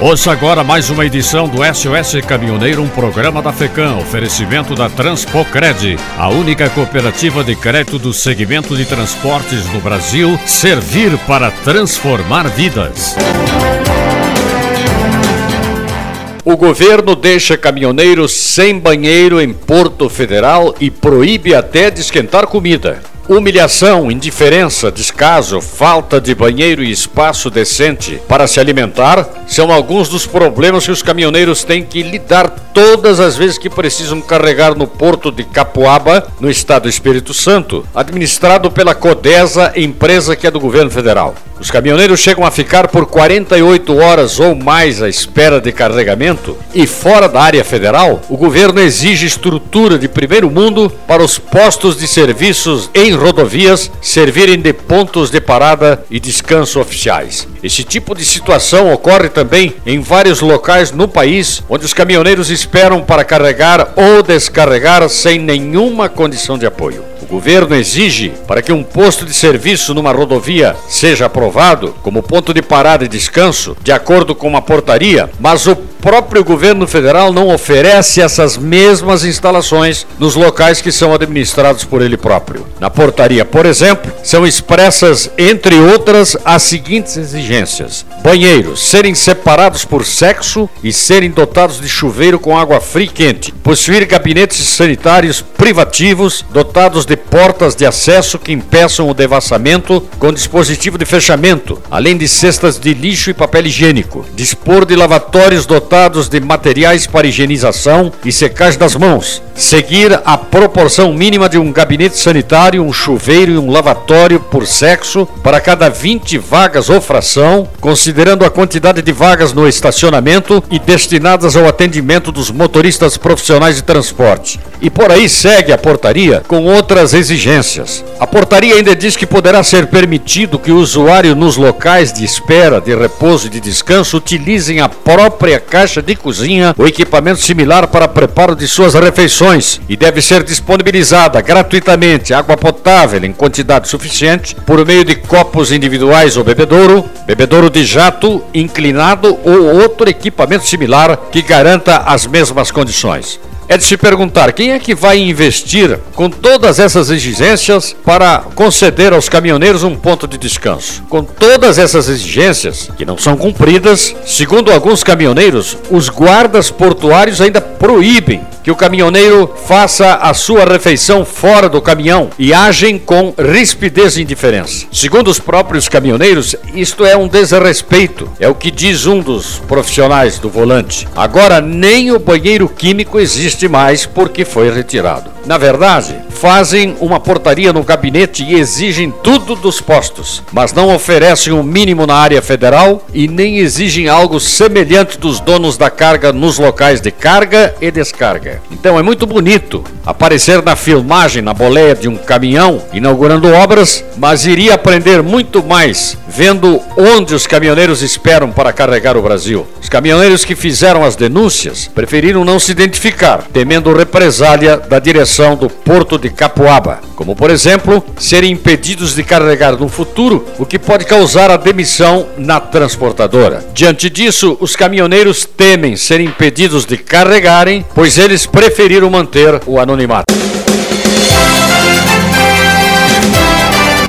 Ouça agora mais uma edição do SOS Caminhoneiro, um programa da FECAM, oferecimento da Transpocred, a única cooperativa de crédito do segmento de transportes no Brasil, servir para transformar vidas. O governo deixa caminhoneiros sem banheiro em Porto Federal e proíbe até de esquentar comida. Humilhação, indiferença, descaso, falta de banheiro e espaço decente para se alimentar são alguns dos problemas que os caminhoneiros têm que lidar todas as vezes que precisam carregar no porto de Capuaba, no estado do Espírito Santo, administrado pela Codesa, empresa que é do governo federal. Os caminhoneiros chegam a ficar por 48 horas ou mais à espera de carregamento e fora da área federal, o governo exige estrutura de primeiro mundo para os postos de serviços em rodovias servirem de pontos de parada e descanso oficiais. Esse tipo de situação ocorre também em vários locais no país onde os caminhoneiros esperam para carregar ou descarregar sem nenhuma condição de apoio governo exige para que um posto de serviço numa rodovia seja aprovado como ponto de parada e descanso, de acordo com uma portaria, mas o próprio governo federal não oferece essas mesmas instalações nos locais que são administrados por ele próprio. Na portaria, por exemplo, são expressas, entre outras, as seguintes exigências: banheiros serem separados por sexo e serem dotados de chuveiro com água fria e quente, possuir gabinetes sanitários privativos dotados de portas de acesso que impeçam o devassamento com dispositivo de fechamento, além de cestas de lixo e papel higiênico, dispor de lavatórios dotados de materiais para higienização e secagem das mãos, seguir a proporção mínima de um gabinete sanitário, um chuveiro e um lavatório por sexo para cada 20 vagas ou fração, considerando a quantidade de vagas no estacionamento e destinadas ao atendimento dos motoristas profissionais de transporte. E por aí segue a portaria com outras exigências. A portaria ainda diz que poderá ser permitido que o usuário nos locais de espera, de repouso e de descanso utilizem a própria caixa de cozinha ou equipamento similar para preparo de suas refeições. E deve ser disponibilizada gratuitamente água potável em quantidade suficiente por meio de copos individuais ou bebedouro, bebedouro de jato, inclinado ou outro equipamento similar que garanta as mesmas condições é de se perguntar quem é que vai investir com todas essas exigências para conceder aos caminhoneiros um ponto de descanso. Com todas essas exigências, que não são cumpridas, segundo alguns caminhoneiros, os guardas portuários ainda proíbem que o caminhoneiro faça a sua refeição fora do caminhão e agem com rispidez e indiferença. Segundo os próprios caminhoneiros, isto é um desrespeito, é o que diz um dos profissionais do volante. Agora, nem o banheiro químico existe mais porque foi retirado. Na verdade, fazem uma portaria no gabinete e exigem tudo dos postos, mas não oferecem o um mínimo na área federal e nem exigem algo semelhante dos donos da carga nos locais de carga e descarga. Então é muito bonito aparecer na filmagem na boleia de um caminhão inaugurando obras, mas iria aprender muito mais vendo onde os caminhoneiros esperam para carregar o Brasil. Os caminhoneiros que fizeram as denúncias preferiram não se identificar, temendo represália da direção do porto de Capuaba, como por exemplo, serem impedidos de carregar no futuro, o que pode causar a demissão na transportadora. Diante disso, os caminhoneiros temem ser impedidos de carregarem, pois eles preferiram manter o anonimato.